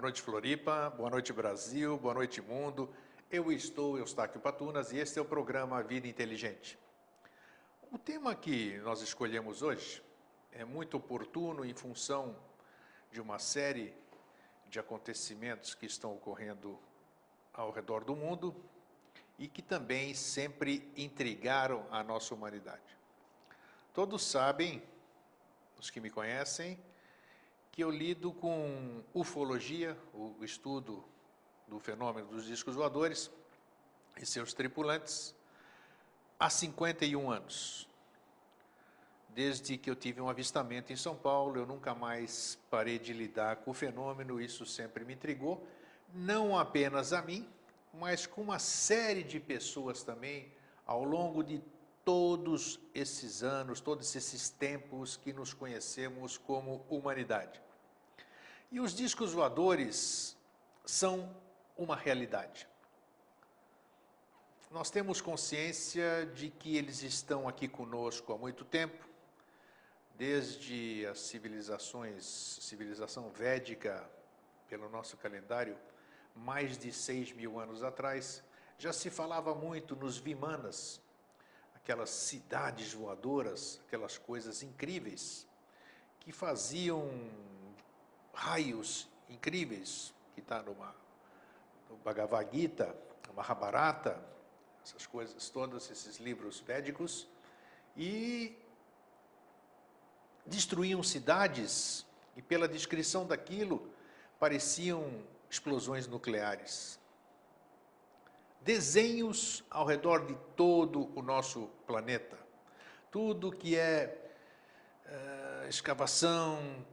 Boa noite, Floripa. Boa noite, Brasil. Boa noite, mundo. Eu estou Eustáquio Patunas e este é o programa Vida Inteligente. O tema que nós escolhemos hoje é muito oportuno em função de uma série de acontecimentos que estão ocorrendo ao redor do mundo e que também sempre intrigaram a nossa humanidade. Todos sabem, os que me conhecem, que eu lido com ufologia, o estudo do fenômeno dos discos voadores e seus tripulantes, há 51 anos. Desde que eu tive um avistamento em São Paulo, eu nunca mais parei de lidar com o fenômeno, isso sempre me intrigou, não apenas a mim, mas com uma série de pessoas também ao longo de todos esses anos, todos esses tempos que nos conhecemos como humanidade. E os discos voadores são uma realidade. Nós temos consciência de que eles estão aqui conosco há muito tempo, desde as civilizações, civilização védica, pelo nosso calendário, mais de seis mil anos atrás, já se falava muito nos Vimanas, aquelas cidades voadoras, aquelas coisas incríveis, que faziam raios incríveis, que está numa, no Bhagavad Gita, no Mahabharata, essas coisas todas, esses livros védicos, e destruíam cidades, e pela descrição daquilo, pareciam explosões nucleares. Desenhos ao redor de todo o nosso planeta. Tudo que é uh, escavação,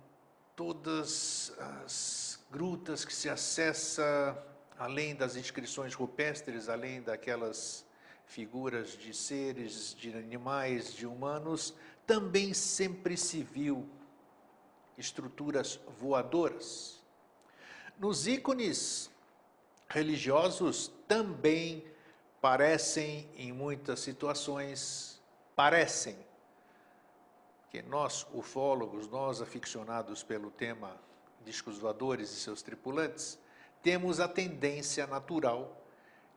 todas as grutas que se acessa além das inscrições rupestres, além daquelas figuras de seres, de animais, de humanos, também sempre se viu estruturas voadoras nos ícones religiosos também parecem, em muitas situações, parecem que nós, ufólogos, nós aficionados pelo tema discos voadores e seus tripulantes, temos a tendência natural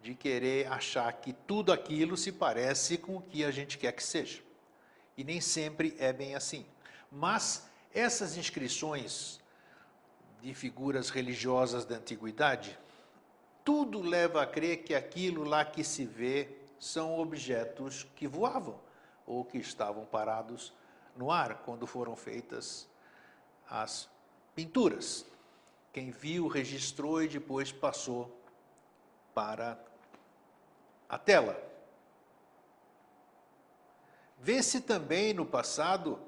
de querer achar que tudo aquilo se parece com o que a gente quer que seja. E nem sempre é bem assim. Mas essas inscrições de figuras religiosas da antiguidade, tudo leva a crer que aquilo lá que se vê são objetos que voavam ou que estavam parados no ar quando foram feitas as pinturas. Quem viu, registrou e depois passou para a tela. Vê-se também no passado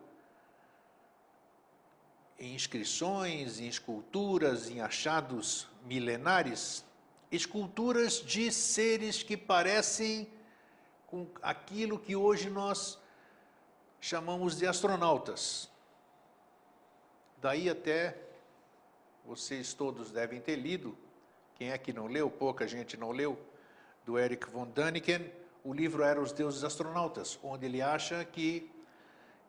em inscrições, em esculturas, em achados milenares, esculturas de seres que parecem com aquilo que hoje nós chamamos de astronautas. Daí até vocês todos devem ter lido, quem é que não leu, pouca gente não leu, do Eric von Däniken, o livro era Os Deuses Astronautas, onde ele acha que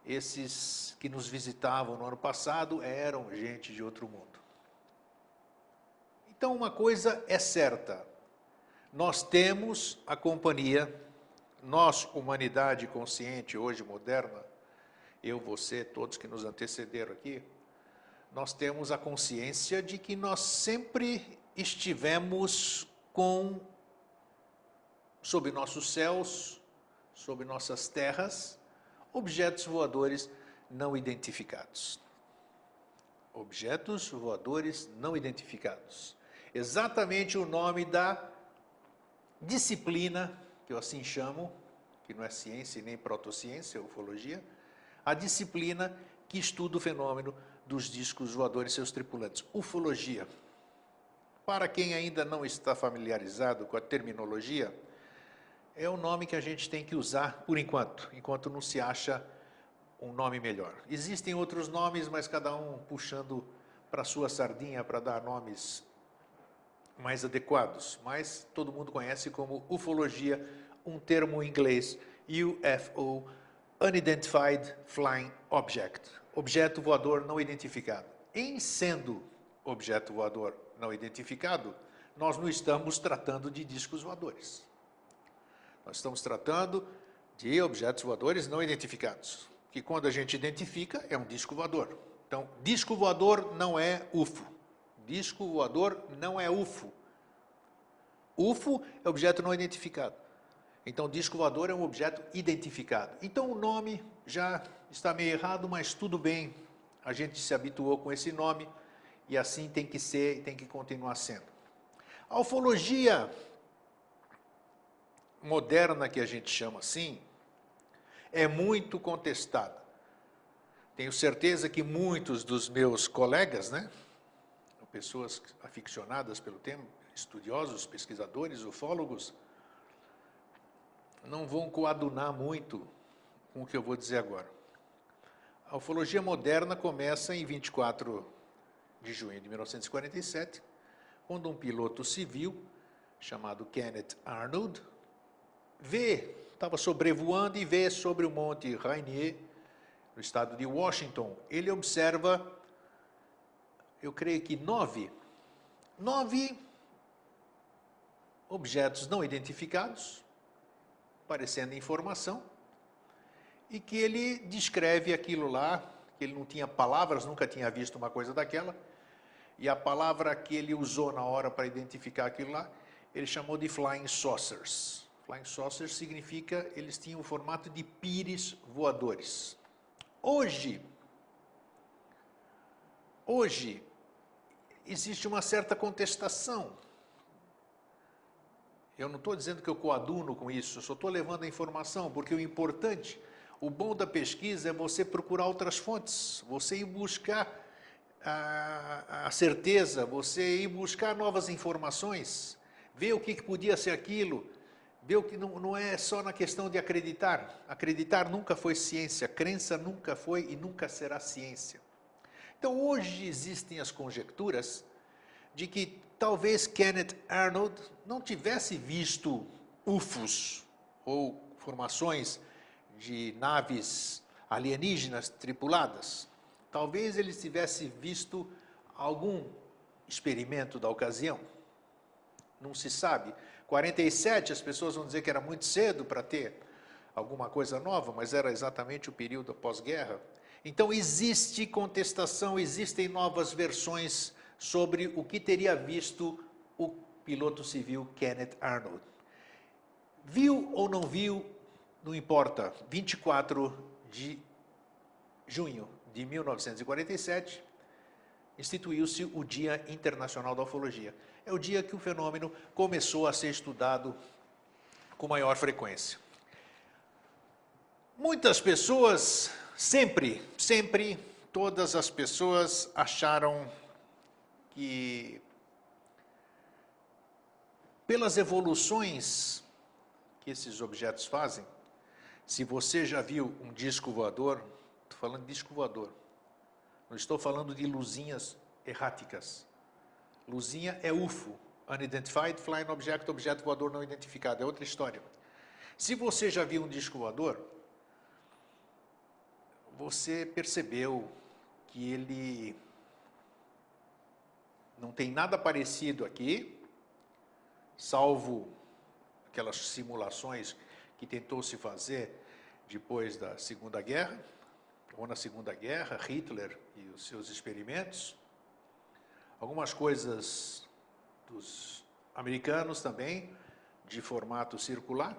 esses que nos visitavam no ano passado eram gente de outro mundo. Então, uma coisa é certa: nós temos a companhia, nós, humanidade consciente, hoje moderna, eu, você, todos que nos antecederam aqui, nós temos a consciência de que nós sempre estivemos com, sob nossos céus, sob nossas terras, objetos voadores não identificados. Objetos voadores não identificados. Exatamente o nome da disciplina, que eu assim chamo, que não é ciência nem protociência, é ufologia, a disciplina que estuda o fenômeno dos discos voadores e seus tripulantes. Ufologia. Para quem ainda não está familiarizado com a terminologia, é o nome que a gente tem que usar por enquanto, enquanto não se acha um nome melhor. Existem outros nomes, mas cada um puxando para sua sardinha para dar nomes mais adequados. Mas todo mundo conhece como ufologia, um termo em inglês, UFO, Unidentified Flying Object, objeto voador não identificado. Em sendo objeto voador não identificado, nós não estamos tratando de discos voadores. Nós estamos tratando de objetos voadores não identificados, que quando a gente identifica é um disco voador. Então, disco voador não é UFO. Disco voador não é UFO. UFO é objeto não identificado. Então, disco voador é um objeto identificado. Então, o nome já está meio errado, mas tudo bem. A gente se habituou com esse nome e assim tem que ser e tem que continuar sendo. A ufologia moderna, que a gente chama assim, é muito contestada. Tenho certeza que muitos dos meus colegas, né, pessoas aficionadas pelo tema, estudiosos, pesquisadores, ufólogos, não vão coadunar muito com o que eu vou dizer agora. A ufologia moderna começa em 24 de junho de 1947, quando um piloto civil chamado Kenneth Arnold vê, estava sobrevoando e vê sobre o Monte Rainier, no estado de Washington, ele observa, eu creio que nove, nove objetos não identificados, parecendo informação, e que ele descreve aquilo lá, que ele não tinha palavras, nunca tinha visto uma coisa daquela, e a palavra que ele usou na hora para identificar aquilo lá, ele chamou de flying saucers. Flying saucers significa eles tinham o formato de pires voadores. Hoje, hoje existe uma certa contestação. Eu não estou dizendo que eu coaduno com isso, eu só estou levando a informação, porque o importante, o bom da pesquisa é você procurar outras fontes, você ir buscar a, a certeza, você ir buscar novas informações, ver o que, que podia ser aquilo, ver o que não, não é só na questão de acreditar. Acreditar nunca foi ciência, crença nunca foi e nunca será ciência. Então hoje existem as conjecturas de que talvez Kenneth Arnold não tivesse visto UFOs ou formações de naves alienígenas tripuladas. Talvez ele tivesse visto algum experimento da ocasião. Não se sabe. 47, as pessoas vão dizer que era muito cedo para ter alguma coisa nova, mas era exatamente o período pós-guerra. Então existe contestação, existem novas versões sobre o que teria visto o piloto civil Kenneth Arnold. Viu ou não viu, não importa, 24 de junho de 1947, instituiu-se o Dia Internacional da Ufologia. É o dia que o fenômeno começou a ser estudado com maior frequência. Muitas pessoas, sempre, sempre, todas as pessoas acharam que, pelas evoluções que esses objetos fazem, se você já viu um disco voador, Estou falando de disco voador. Não estou falando de luzinhas erráticas. Luzinha é UFO, Unidentified Flying Object, objeto voador não identificado. É outra história. Se você já viu um disco voador, você percebeu que ele não tem nada parecido aqui, salvo aquelas simulações que tentou se fazer depois da Segunda Guerra, ou na Segunda Guerra, Hitler e os seus experimentos. Algumas coisas dos americanos também, de formato circular.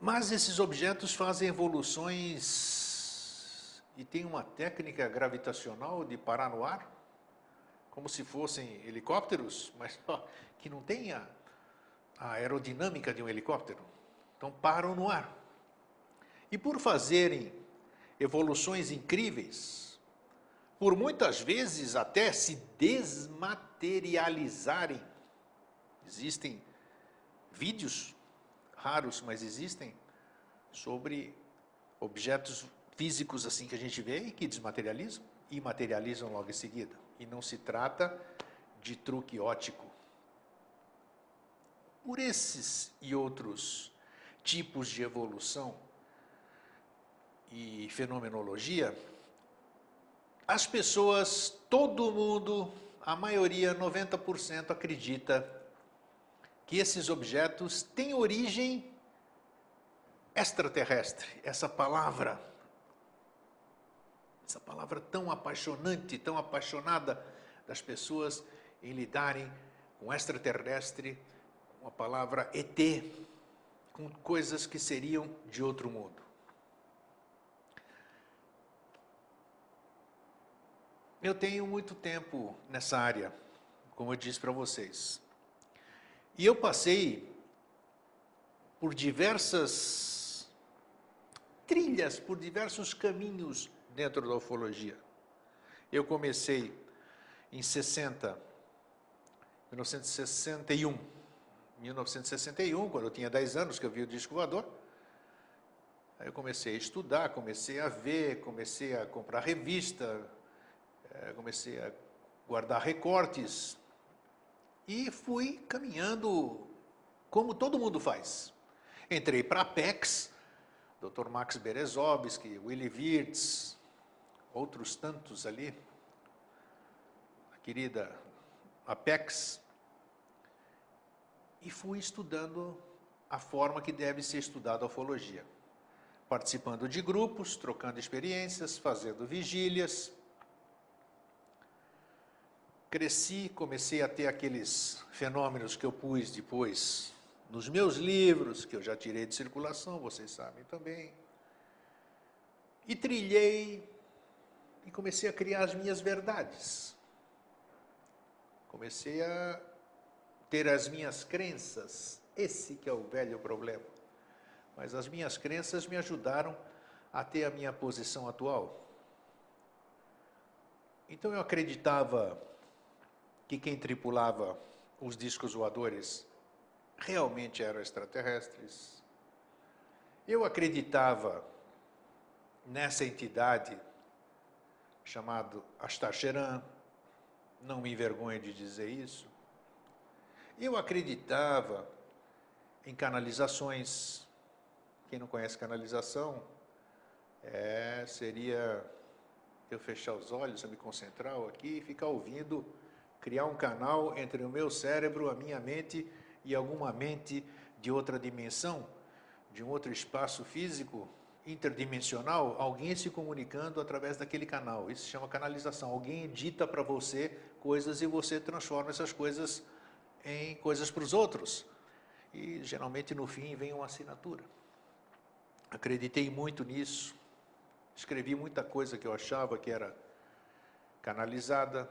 Mas esses objetos fazem evoluções e tem uma técnica gravitacional de parar no ar, como se fossem helicópteros, mas que não tem a, a aerodinâmica de um helicóptero. Então param no ar. E por fazerem evoluções incríveis, por muitas vezes até se desmaterializarem. Existem vídeos raros, mas existem sobre objetos físicos assim que a gente vê e que desmaterializam e materializam logo em seguida. E não se trata de truque ótico. Por esses e outros tipos de evolução, e fenomenologia, as pessoas, todo mundo, a maioria, 90%, acredita que esses objetos têm origem extraterrestre. Essa palavra, essa palavra tão apaixonante, tão apaixonada das pessoas em lidarem com extraterrestre, com a palavra ET, com coisas que seriam de outro mundo. Eu tenho muito tempo nessa área, como eu disse para vocês. E eu passei por diversas trilhas, por diversos caminhos dentro da ufologia. Eu comecei em 60, 1961. 1961, quando eu tinha 10 anos que eu vi o disco voador, aí eu comecei a estudar, comecei a ver, comecei a comprar revista, eh, comecei a guardar recortes e fui caminhando como todo mundo faz. Entrei para a Apex, Dr. Max Berezovski, Willy Wirtz, outros tantos ali, a querida Apex, e fui estudando a forma que deve ser estudada a ufologia. Participando de grupos, trocando experiências, fazendo vigílias, cresci, comecei a ter aqueles fenômenos que eu pus depois nos meus livros, que eu já tirei de circulação, vocês sabem também. E trilhei e comecei a criar as minhas verdades. Comecei a ter as minhas crenças. Esse que é o velho problema. Mas as minhas crenças me ajudaram a ter a minha posição atual. Então eu acreditava que quem tripulava os discos voadores realmente eram extraterrestres. Eu acreditava nessa entidade chamado Astacheran, não me envergonho de dizer isso. Eu acreditava em canalizações. Quem não conhece canalização, é, seria eu fechar os olhos, eu me concentrar aqui e ficar ouvindo criar um canal entre o meu cérebro, a minha mente e alguma mente de outra dimensão, de um outro espaço físico interdimensional, alguém se comunicando através daquele canal. Isso se chama canalização. Alguém edita para você coisas e você transforma essas coisas em coisas para os outros. E geralmente no fim vem uma assinatura. Acreditei muito nisso. Escrevi muita coisa que eu achava que era canalizada,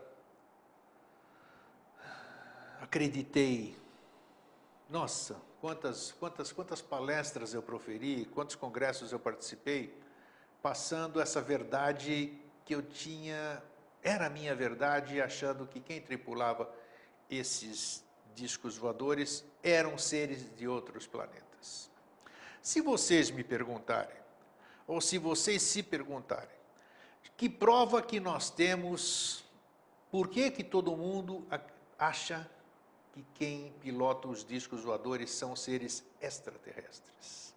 acreditei. Nossa, quantas, quantas, quantas palestras eu proferi, quantos congressos eu participei, passando essa verdade que eu tinha, era a minha verdade, achando que quem tripulava esses discos voadores eram seres de outros planetas. Se vocês me perguntarem, ou se vocês se perguntarem, que prova que nós temos, por que, que todo mundo acha que quem pilota os discos voadores são seres extraterrestres.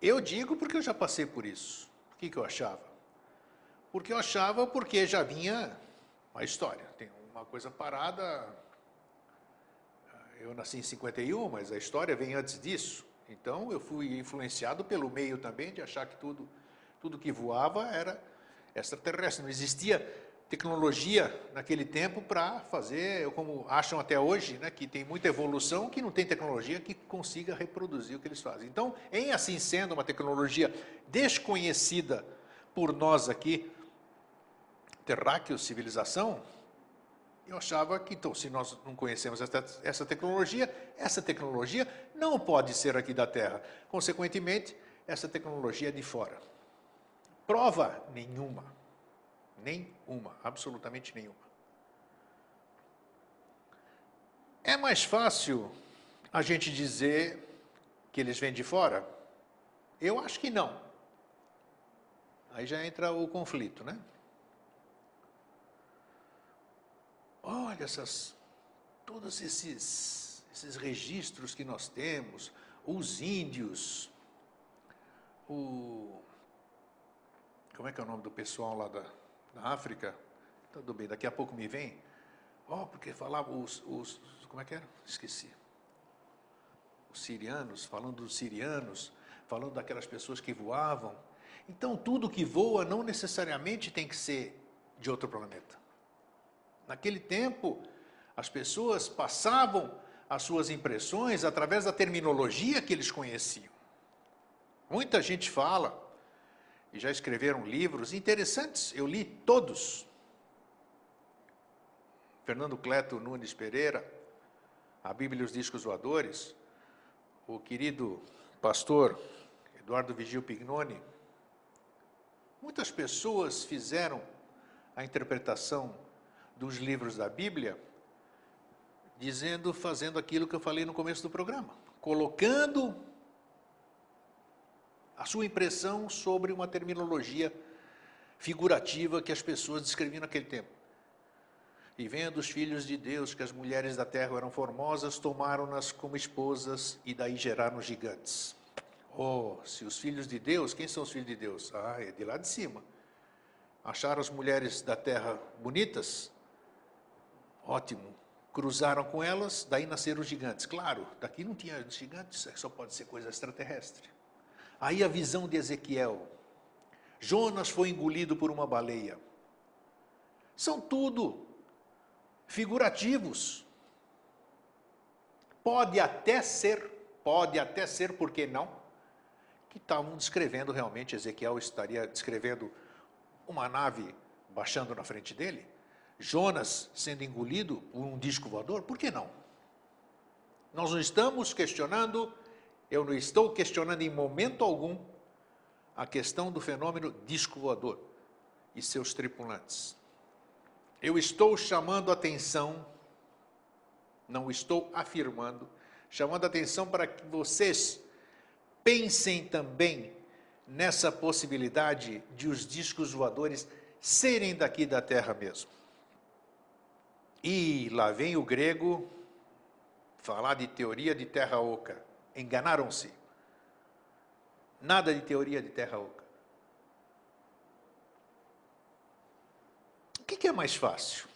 Eu digo porque eu já passei por isso. O que, que eu achava? Porque eu achava porque já vinha uma história. Tem uma coisa parada. Eu nasci em 51, mas a história vem antes disso. Então eu fui influenciado pelo meio também de achar que tudo, tudo que voava era extraterrestre. Não existia tecnologia naquele tempo para fazer, como acham até hoje, né, que tem muita evolução, que não tem tecnologia que consiga reproduzir o que eles fazem. Então, em assim sendo uma tecnologia desconhecida por nós aqui, terráqueos, civilização, eu achava que, então, se nós não conhecemos essa, essa tecnologia, essa tecnologia não pode ser aqui da Terra. Consequentemente, essa tecnologia é de fora. Prova nenhuma. Nenhuma, absolutamente nenhuma. É mais fácil a gente dizer que eles vêm de fora? Eu acho que não. Aí já entra o conflito, né? Olha essas, todos esses, esses registros que nós temos, os índios, o, Como é que é o nome do pessoal lá da, da África? Tudo bem, daqui a pouco me vem. Oh, porque falava os, os. Como é que era? Esqueci. Os sirianos, falando dos sirianos, falando daquelas pessoas que voavam. Então, tudo que voa não necessariamente tem que ser de outro planeta. Naquele tempo, as pessoas passavam as suas impressões através da terminologia que eles conheciam. Muita gente fala, e já escreveram livros interessantes, eu li todos. Fernando Cleto Nunes Pereira, a Bíblia e os Discos Voadores, o querido pastor Eduardo Vigil Pignoni. Muitas pessoas fizeram a interpretação dos livros da Bíblia dizendo, fazendo aquilo que eu falei no começo do programa, colocando a sua impressão sobre uma terminologia figurativa que as pessoas descreviam naquele tempo. E vendo os filhos de Deus que as mulheres da terra eram formosas, tomaram-nas como esposas e daí geraram gigantes. Oh, se os filhos de Deus, quem são os filhos de Deus? Ah, é de lá de cima. Acharam as mulheres da terra bonitas? Ótimo. Cruzaram com elas, daí nasceram os gigantes. Claro, daqui não tinha gigantes, só pode ser coisa extraterrestre. Aí a visão de Ezequiel. Jonas foi engolido por uma baleia. São tudo figurativos. Pode até ser, pode até ser, por que não? Que estavam descrevendo realmente, Ezequiel estaria descrevendo uma nave baixando na frente dele, Jonas sendo engolido por um disco voador, por que não? Nós não estamos questionando eu não estou questionando em momento algum a questão do fenômeno disco voador e seus tripulantes. Eu estou chamando atenção, não estou afirmando, chamando atenção para que vocês pensem também nessa possibilidade de os discos voadores serem daqui da Terra mesmo. E lá vem o grego falar de teoria de terra oca. Enganaram-se. Nada de teoria de terra oca. O que, é mais fácil?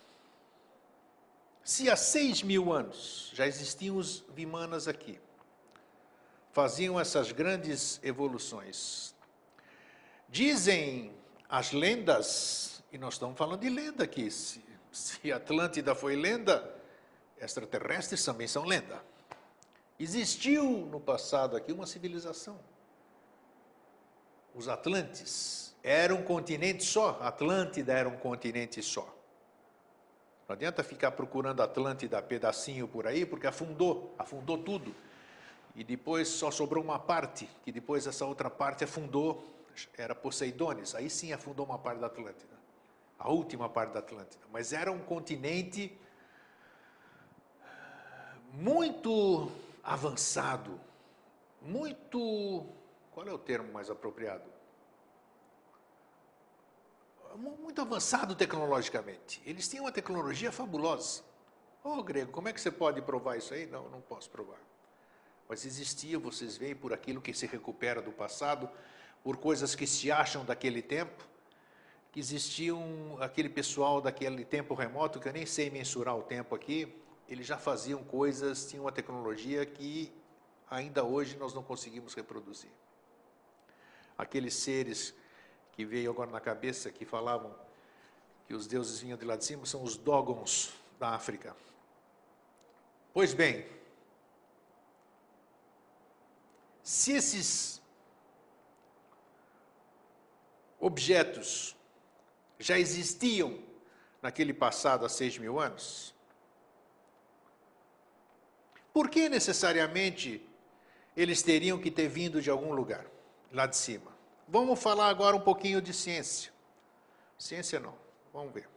Se há seis mil anos já existiam os Vimanas aqui, faziam essas grandes evoluções, dizem as lendas, e nós estamos falando de lenda aqui, se, se Atlântida foi lenda, extraterrestres também são lenda. Existiu no passado aqui uma civilização. Os Atlantes eram um continente só. Atlântida era um continente só. Não adianta ficar procurando Atlântida pedacinho por aí, porque afundou, afundou tudo. E depois só sobrou uma parte, que depois essa outra parte afundou, era Poseidones. Aí sim afundou uma parte da Atlântida. A última parte da Atlântida. Mas era um continente muito avançado, muito. Qual é o termo mais apropriado? Muito avançado tecnologicamente. Eles tinham uma tecnologia fabulosa. Ô oh, grego, como é que você pode provar isso aí? Não, não posso provar. Mas existia, vocês veem, por aquilo que se recupera do passado, por coisas que se acham daquele tempo, que existiam aquele pessoal daquele tempo remoto, que eu nem sei mensurar o tempo aqui, eles já faziam coisas, tinham uma tecnologia que ainda hoje nós não conseguimos reproduzir. Aqueles seres que veio agora na cabeça que falavam que os deuses vinham de lá de cima são os Dogons da África. Pois bem, se esses objetos já existiam naquele passado há seis mil anos, por que necessariamente eles teriam que ter vindo de algum lugar, lá de cima? Vamos falar agora um pouquinho de ciência. Ciência não, vamos ver.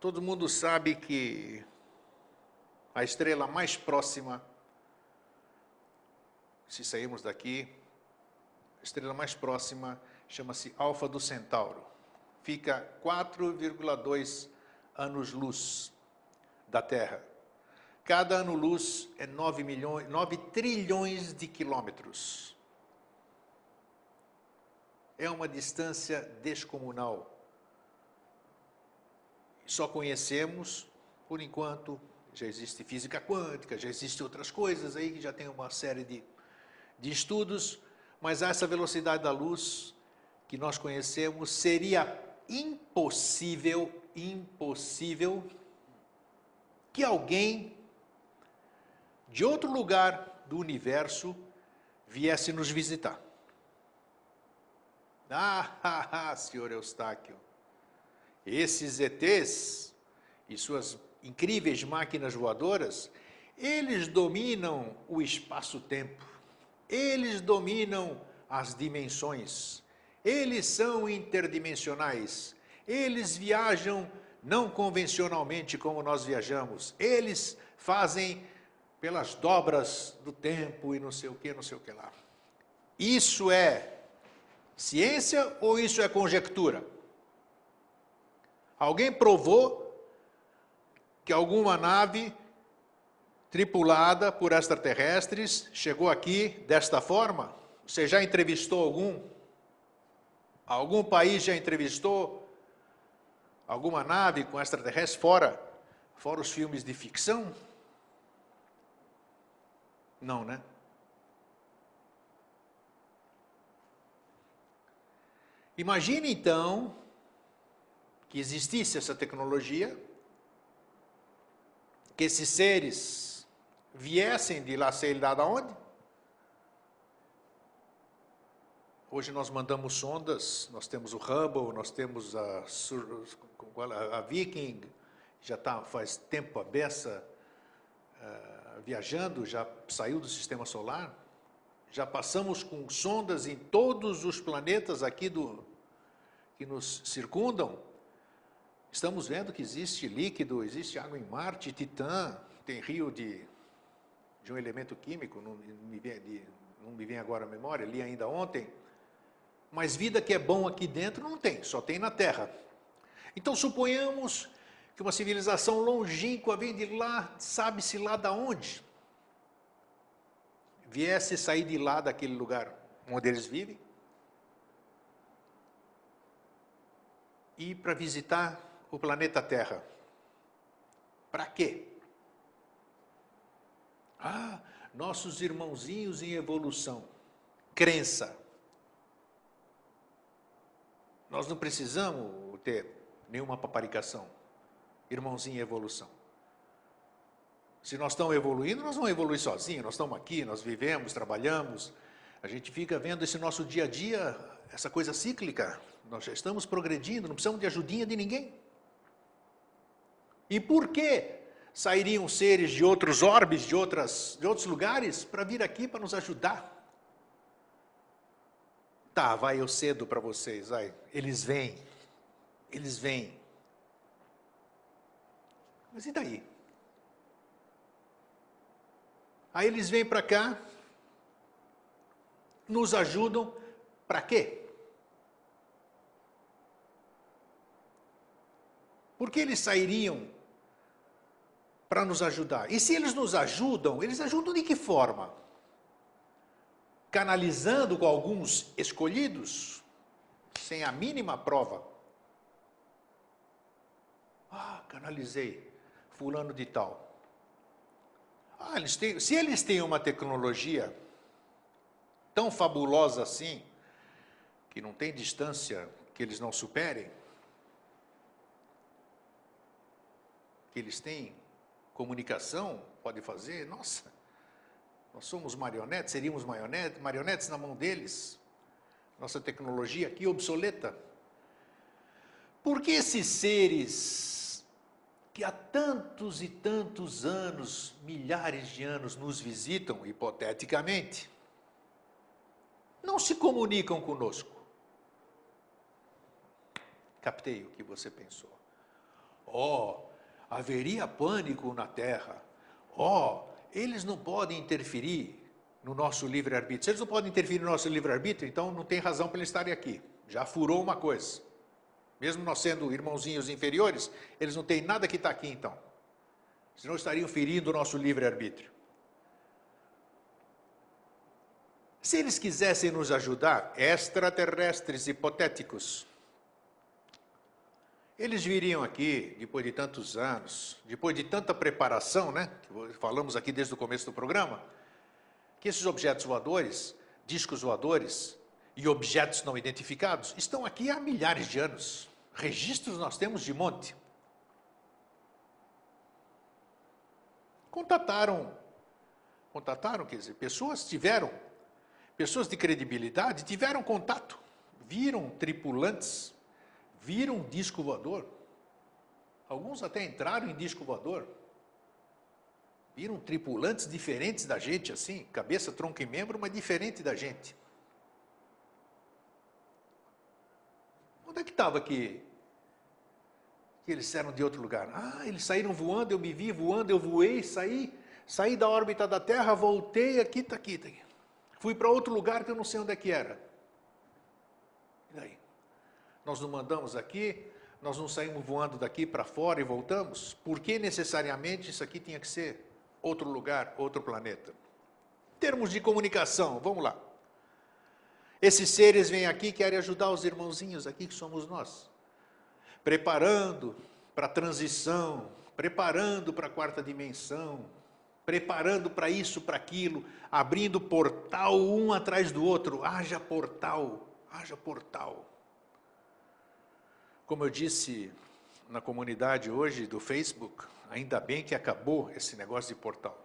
Todo mundo sabe que a estrela mais próxima, se sairmos daqui, a estrela mais próxima chama-se Alfa do Centauro. Fica 4,2 anos-luz da Terra. Cada ano-luz é 9, milhões, 9 trilhões de quilômetros. é uma distância descomunal. Só conhecemos, por enquanto, já existe física quântica, já existem outras coisas aí que já tem uma série de, de estudos, mas essa velocidade da luz que nós conhecemos seria impossível, impossível que alguém de outro lugar do universo viesse nos visitar. Ah, senhor Eustáquio, esses ETs e suas incríveis máquinas voadoras, eles dominam o espaço-tempo, eles dominam as dimensões, eles são interdimensionais, eles viajam não convencionalmente como nós viajamos, eles fazem pelas dobras do tempo e não sei o que, não sei o que lá. Isso é ciência ou isso é conjectura? Alguém provou que alguma nave tripulada por extraterrestres chegou aqui desta forma? Você já entrevistou algum? Algum país já entrevistou alguma nave com extraterrestres fora, fora os filmes de ficção? Não, né? Imagine então que existisse essa tecnologia, que esses seres viessem de lá, sei lá de onde. Hoje nós mandamos sondas, nós temos o Hubble, nós temos a, a Viking, já está faz tempo a beça uh, viajando, já saiu do sistema solar. Já passamos com sondas em todos os planetas aqui do, que nos circundam. Estamos vendo que existe líquido, existe água em Marte, Titã, tem rio de, de um elemento químico, não me, vem, de, não me vem agora a memória, li ainda ontem. Mas vida que é bom aqui dentro não tem, só tem na Terra. Então suponhamos que uma civilização longínqua vem de lá, sabe-se lá da onde, viesse sair de lá daquele lugar onde eles vivem, e para visitar o planeta Terra. Para quê? Ah, nossos irmãozinhos em evolução. Crença. Nós não precisamos ter nenhuma paparicação. Irmãozinho em evolução. Se nós estamos evoluindo, nós vamos evoluir sozinhos. Nós estamos aqui, nós vivemos, trabalhamos. A gente fica vendo esse nosso dia a dia, essa coisa cíclica. Nós já estamos progredindo, não precisamos de ajudinha de ninguém. E por que sairiam seres de outros orbes, de, outras, de outros lugares, para vir aqui para nos ajudar? Tá, vai eu cedo para vocês, vai. Eles vêm, eles vêm. Mas e daí? Aí eles vêm para cá, nos ajudam, para quê? Por que eles sairiam para nos ajudar? E se eles nos ajudam, eles ajudam de que forma? Canalizando com alguns escolhidos, sem a mínima prova. Ah, canalizei fulano de tal. Ah, eles têm, se eles têm uma tecnologia tão fabulosa assim, que não tem distância que eles não superem, que eles têm comunicação, pode fazer, nossa, nós somos marionetes, seríamos marionetes, marionetes na mão deles. Nossa tecnologia aqui obsoleta. Por que esses seres que há tantos e tantos anos, milhares de anos, nos visitam, hipoteticamente, não se comunicam conosco? Captei o que você pensou. Oh, haveria pânico na terra. Oh, eles não podem interferir no nosso livre-arbítrio. Se eles não podem interferir no nosso livre-arbítrio, então não tem razão para eles estarem aqui. Já furou uma coisa. Mesmo nós sendo irmãozinhos inferiores, eles não têm nada que está aqui então. Senão estariam ferindo o nosso livre-arbítrio. Se eles quisessem nos ajudar, extraterrestres hipotéticos, eles viriam aqui, depois de tantos anos, depois de tanta preparação, né? Que falamos aqui desde o começo do programa, que esses objetos voadores, discos voadores e objetos não identificados estão aqui há milhares de anos. Registros nós temos de monte. Contataram, contataram, quer dizer, pessoas tiveram, pessoas de credibilidade tiveram contato, viram tripulantes viram disco voador. Alguns até entraram em disco voador. Viram tripulantes diferentes da gente, assim, cabeça, tronco e membro, mas diferente da gente. Onde é que estava que, que eles eram de outro lugar? Ah, eles saíram voando, eu me vi voando, eu voei, saí, saí da órbita da Terra, voltei, aqui está aqui, tá aqui. Fui para outro lugar que eu não sei onde é que era. E daí? nós não mandamos aqui, nós não saímos voando daqui para fora e voltamos? Por que necessariamente isso aqui tinha que ser outro lugar, outro planeta? Termos de comunicação, vamos lá. Esses seres vêm aqui querem ajudar os irmãozinhos aqui que somos nós, preparando para a transição, preparando para a quarta dimensão, preparando para isso, para aquilo, abrindo portal um atrás do outro. Haja portal, haja portal. Como eu disse na comunidade hoje do Facebook, ainda bem que acabou esse negócio de portal.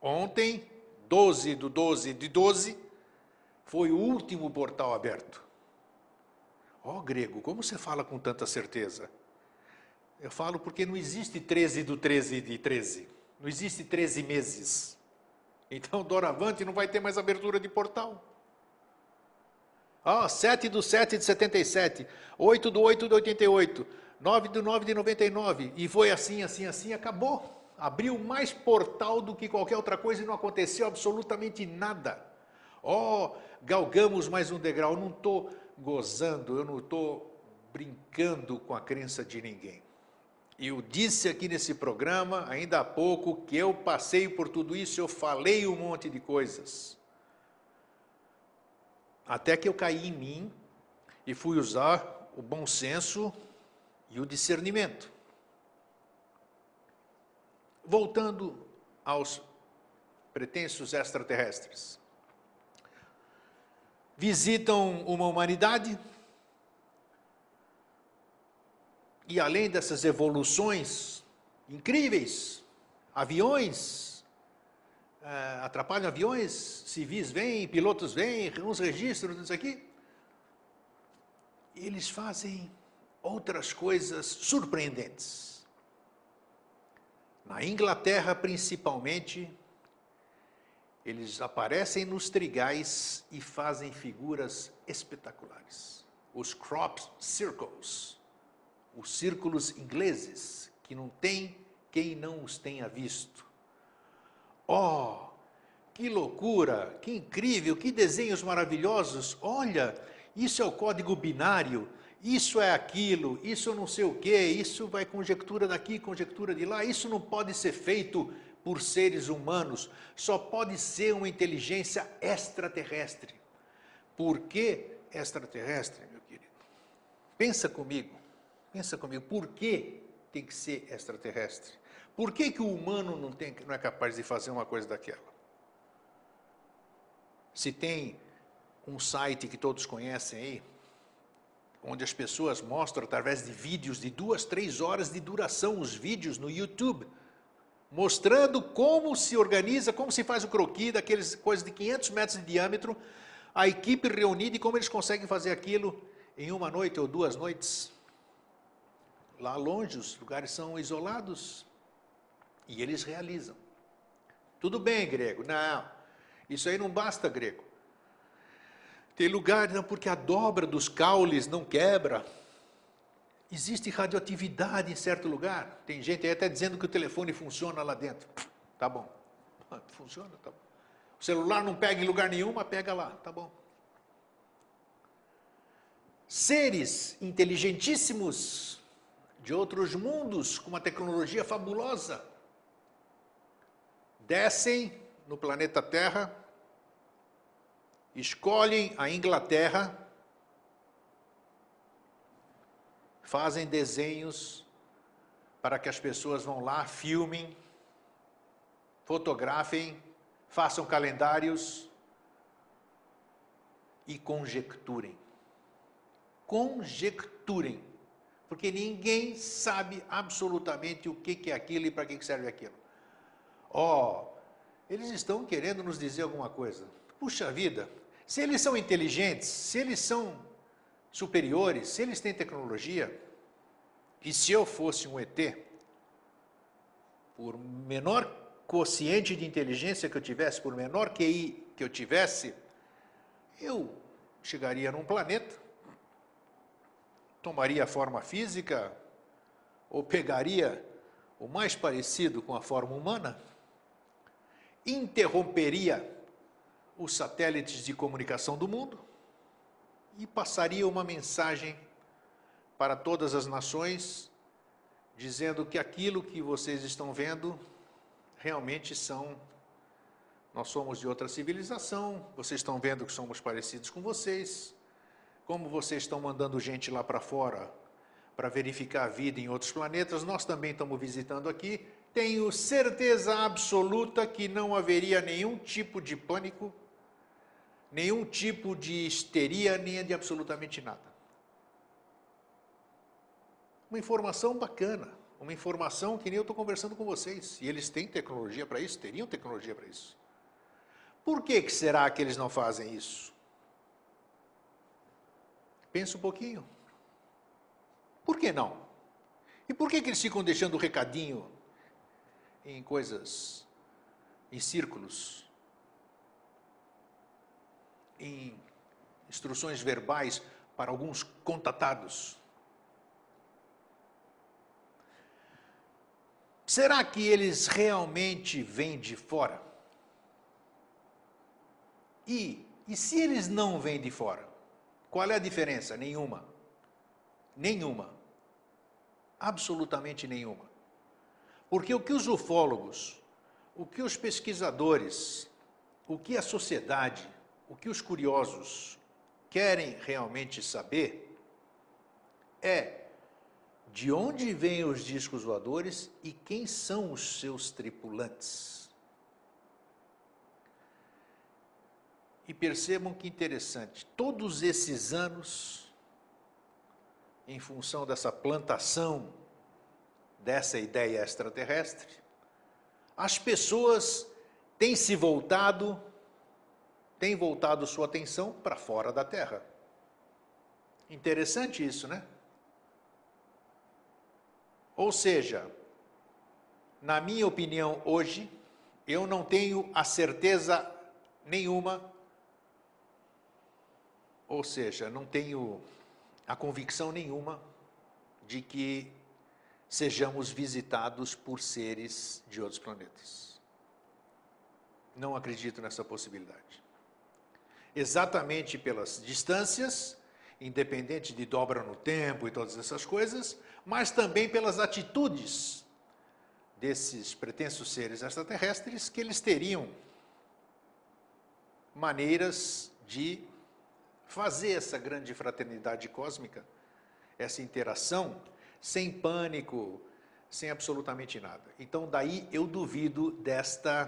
Ontem, 12 do 12 de 12, foi o último portal aberto. Ó, oh, grego, como você fala com tanta certeza? Eu falo porque não existe 13 do 13 de 13. Não existe 13 meses. Então, doravante não vai ter mais abertura de portal. Ah, 7 do 7 de 77, 8 do 8 de 88, 9 do 9 de 99, e foi assim, assim, assim, acabou. Abriu mais portal do que qualquer outra coisa e não aconteceu absolutamente nada. Oh, galgamos mais um degrau. Eu não estou gozando, eu não estou brincando com a crença de ninguém. Eu disse aqui nesse programa, ainda há pouco, que eu passei por tudo isso, eu falei um monte de coisas. Até que eu caí em mim e fui usar o bom senso e o discernimento. Voltando aos pretensos extraterrestres. Visitam uma humanidade e além dessas evoluções incríveis, aviões, uh, atrapalham aviões, civis vêm, pilotos vêm, uns registros, isso aqui. Eles fazem outras coisas surpreendentes. Na Inglaterra, principalmente, eles aparecem nos trigais e fazem figuras espetaculares. Os crop circles, os círculos ingleses, que não tem quem não os tenha visto. Oh, que loucura, que incrível, que desenhos maravilhosos. Olha, isso é o código binário, isso é aquilo, isso não sei o que, isso vai conjectura daqui, conjectura de lá. Isso não pode ser feito por seres humanos, só pode ser uma inteligência extraterrestre. Por que extraterrestre, meu querido? Pensa comigo, pensa comigo, por que tem que ser extraterrestre? Por que, que o humano não, tem, não é capaz de fazer uma coisa daquela? Se tem um site que todos conhecem aí, onde as pessoas mostram através de vídeos de duas, três horas de duração, os vídeos no YouTube, mostrando como se organiza, como se faz o croquis daqueles coisas de 500 metros de diâmetro, a equipe reunida e como eles conseguem fazer aquilo em uma noite ou duas noites. Lá longe, os lugares são isolados, e eles realizam. Tudo bem, grego? Não, isso aí não basta, grego. Tem lugar, não, porque a dobra dos caules não quebra. Existe radioatividade em certo lugar. Tem gente aí até dizendo que o telefone funciona lá dentro. Tá bom. Funciona, tá bom. O celular não pega em lugar nenhum, mas pega lá, tá bom. Seres inteligentíssimos de outros mundos, com uma tecnologia fabulosa, descem no planeta Terra escolhem a Inglaterra, fazem desenhos para que as pessoas vão lá, filmem, fotografem, façam calendários e conjecturem. Conjecturem. Porque ninguém sabe absolutamente o que é aquilo e para que serve aquilo. Ó, oh, eles estão querendo nos dizer alguma coisa. Puxa vida, se eles são inteligentes, se eles são superiores, se eles têm tecnologia, e se eu fosse um ET, por menor quociente de inteligência que eu tivesse, por menor QI que eu tivesse, eu chegaria num planeta, tomaria a forma física, ou pegaria o mais parecido com a forma humana, interromperia os satélites de comunicação do mundo e passaria uma mensagem para todas as nações, dizendo que aquilo que vocês estão vendo realmente são. Nós somos de outra civilização, vocês estão vendo que somos parecidos com vocês. Como vocês estão mandando gente lá para fora para verificar a vida em outros planetas, nós também estamos visitando aqui. Tenho certeza absoluta que não haveria nenhum tipo de pânico, nenhum tipo de histeria, nem de absolutamente nada. Uma informação bacana, uma informação que nem eu estou conversando com vocês. E eles têm tecnologia para isso, teriam tecnologia para isso. Por que, que será que eles não fazem isso? Pensa um pouquinho. Por que não? E por que, que eles ficam deixando recadinho em coisas, em círculos, em instruções verbais para alguns contatados? Será que eles realmente vêm de fora? E, e se eles não vêm de fora? Qual é a diferença? Nenhuma. Nenhuma. Absolutamente nenhuma. Porque o que os ufólogos, o que os pesquisadores, o que a sociedade, o que os curiosos querem realmente saber é de onde vêm os discos voadores e quem são os seus tripulantes. E percebam que interessante, todos esses anos, em função dessa plantação dessa ideia extraterrestre, as pessoas têm se voltado, têm voltado sua atenção para fora da Terra. Interessante isso, né? Ou seja, na minha opinião hoje, eu não tenho a certeza nenhuma, ou seja, não tenho a convicção nenhuma de que sejamos visitados por seres de outros planetas. Não acredito nessa possibilidade. Exatamente pelas distâncias, independente de dobra no tempo e todas essas coisas, mas também pelas atitudes desses pretensos seres extraterrestres, que eles teriam maneiras de fazer essa grande fraternidade cósmica, essa interação, sem pânico, sem absolutamente nada. Então, daí eu duvido desta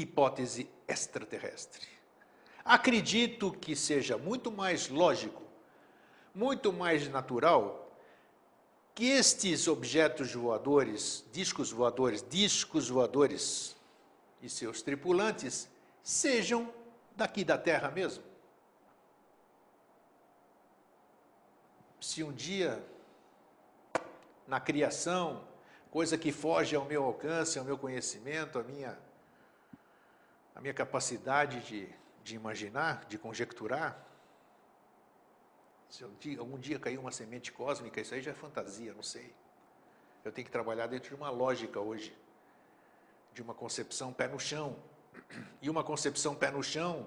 hipótese extraterrestre. Acredito que seja muito mais lógico muito mais natural que estes objetos voadores, discos voadores, discos voadores e seus tripulantes sejam daqui da Terra mesmo. Se um dia, na criação, coisa que foge ao meu alcance, ao meu conhecimento, à minha, à minha capacidade de, de imaginar, de conjecturar, se algum dia cair uma semente cósmica, isso aí já é fantasia, não sei. Eu tenho que trabalhar dentro de uma lógica hoje, de uma concepção pé no chão. E uma concepção pé no chão,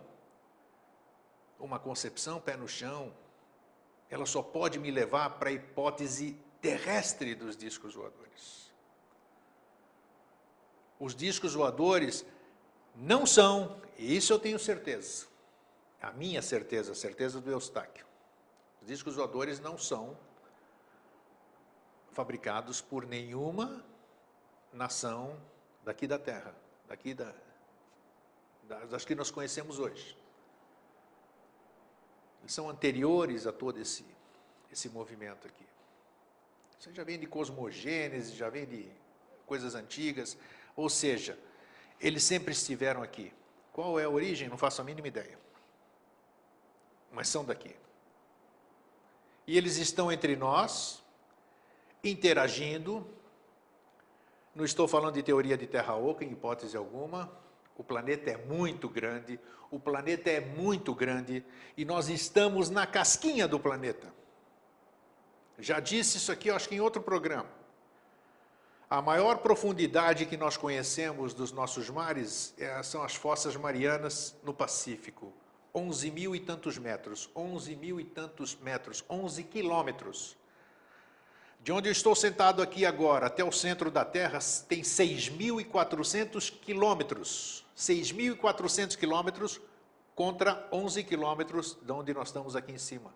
uma concepção pé no chão, ela só pode me levar para a hipótese terrestre dos discos voadores. Os discos voadores não são, e isso eu tenho certeza, a minha certeza, a certeza do Eustáquio, os voadores não são fabricados por nenhuma nação daqui da Terra, daqui da, das que nós conhecemos hoje. Eles são anteriores a todo esse, esse movimento aqui. Você já vem de cosmogênese, já vem de coisas antigas, ou seja, eles sempre estiveram aqui. Qual é a origem? Não faço a mínima ideia. Mas são daqui. E eles estão entre nós, interagindo. Não estou falando de teoria de terra oca, em hipótese alguma. O planeta é muito grande, o planeta é muito grande e nós estamos na casquinha do planeta. Já disse isso aqui, acho que em outro programa. A maior profundidade que nós conhecemos dos nossos mares é, são as fossas marianas no Pacífico. 11 mil e tantos metros, 11 mil e tantos metros, 11 quilômetros. De onde eu estou sentado aqui agora até o centro da Terra tem 6.400 quilômetros. 6.400 quilômetros contra 11 quilômetros de onde nós estamos aqui em cima.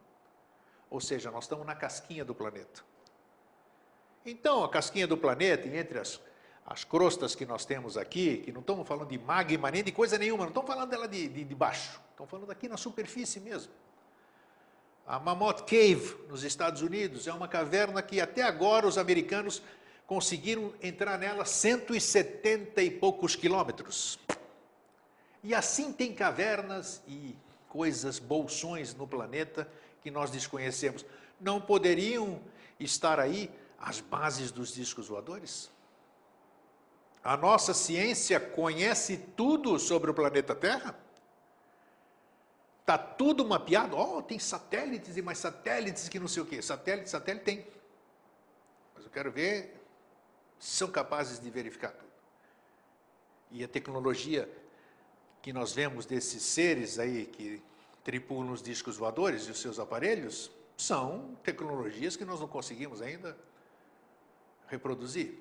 Ou seja, nós estamos na casquinha do planeta. Então, a casquinha do planeta, entre as, as crostas que nós temos aqui, que não estamos falando de magma nem de coisa nenhuma, não estamos falando dela de, de, de baixo, estamos falando aqui na superfície mesmo. A Mammoth Cave, nos Estados Unidos, é uma caverna que até agora os americanos conseguiram entrar nela 170 e poucos quilômetros. E assim tem cavernas e coisas, bolsões no planeta que nós desconhecemos. Não poderiam estar aí as bases dos discos voadores? A nossa ciência conhece tudo sobre o planeta Terra? Está tudo mapeado. Oh, tem satélites e mais satélites que não sei o quê. Satélite, satélite tem. Mas eu quero ver se são capazes de verificar tudo. E a tecnologia que nós vemos desses seres aí que tripulam os discos voadores e os seus aparelhos são tecnologias que nós não conseguimos ainda reproduzir.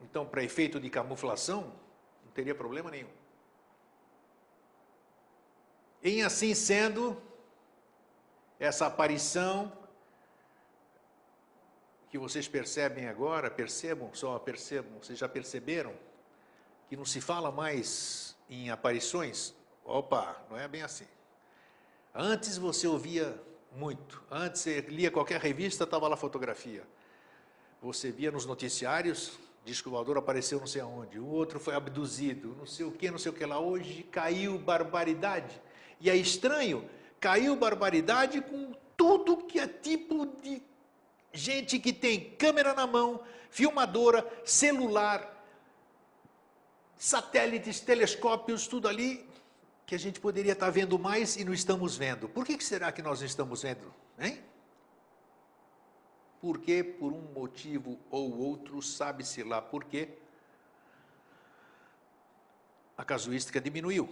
Então, para efeito de camuflação, não teria problema nenhum. Em assim sendo, essa aparição que vocês percebem agora, percebam, só percebam, vocês já perceberam que não se fala mais em aparições? Opa, não é bem assim. Antes você ouvia muito, antes você lia qualquer revista, estava lá fotografia. Você via nos noticiários, diz que o voador apareceu não sei aonde, o outro foi abduzido, não sei o que, não sei o que lá. Hoje caiu barbaridade. E é estranho, caiu barbaridade com tudo que é tipo de gente que tem câmera na mão, filmadora, celular, satélites, telescópios, tudo ali que a gente poderia estar vendo mais e não estamos vendo. Por que será que nós não estamos vendo? Hein? Porque por um motivo ou outro, sabe-se lá por quê, a casuística diminuiu.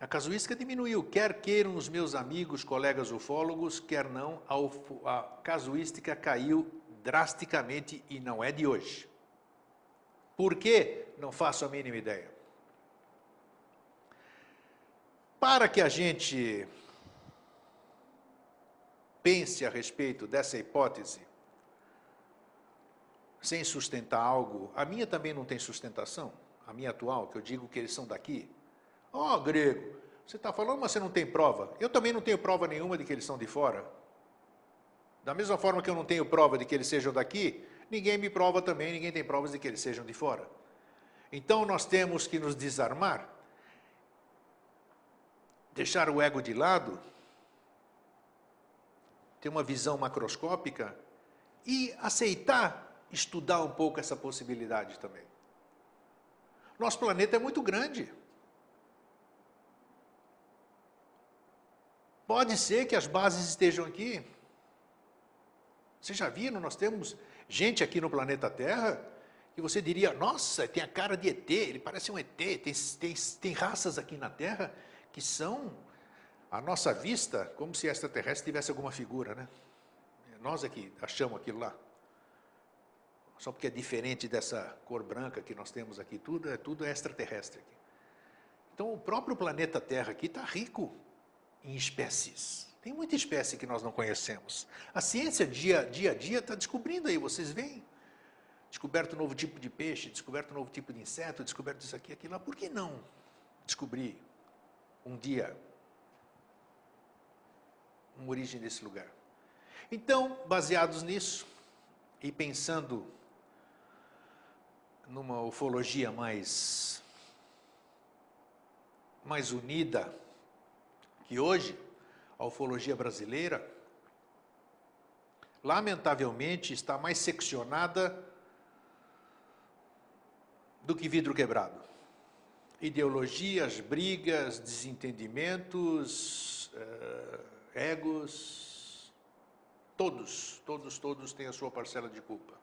A casuística diminuiu, quer queiram os meus amigos, colegas ufólogos, quer não, a, a casuística caiu drasticamente e não é de hoje. Por quê? Não faço a mínima ideia. Para que a gente pense a respeito dessa hipótese, sem sustentar algo, a minha também não tem sustentação, a minha atual, que eu digo que eles são daqui, Ó, oh, grego, você está falando, mas você não tem prova. Eu também não tenho prova nenhuma de que eles são de fora. Da mesma forma que eu não tenho prova de que eles sejam daqui, ninguém me prova também, ninguém tem provas de que eles sejam de fora. Então nós temos que nos desarmar, deixar o ego de lado, ter uma visão macroscópica e aceitar estudar um pouco essa possibilidade também. Nosso planeta é muito grande. Pode ser que as bases estejam aqui. Vocês já viram? Nós temos gente aqui no planeta Terra que você diria: nossa, tem a cara de ET, ele parece um ET. Tem, tem, tem raças aqui na Terra que são, à nossa vista, como se extraterrestre tivesse alguma figura, né? Nós aqui achamos aquilo lá. só porque é diferente dessa cor branca que nós temos aqui, tudo é tudo é extraterrestre aqui. Então o próprio planeta Terra aqui está rico em espécies. Tem muita espécie que nós não conhecemos. A ciência dia, dia a dia está descobrindo aí, vocês veem? Descoberto um novo tipo de peixe, descoberto um novo tipo de inseto, descoberto isso aqui, aquilo lá. Por que não descobrir um dia uma origem desse lugar? Então, baseados nisso e pensando numa ufologia mais mais unida que hoje, a ufologia brasileira, lamentavelmente, está mais seccionada do que vidro quebrado. Ideologias, brigas, desentendimentos, uh, egos, todos, todos, todos têm a sua parcela de culpa.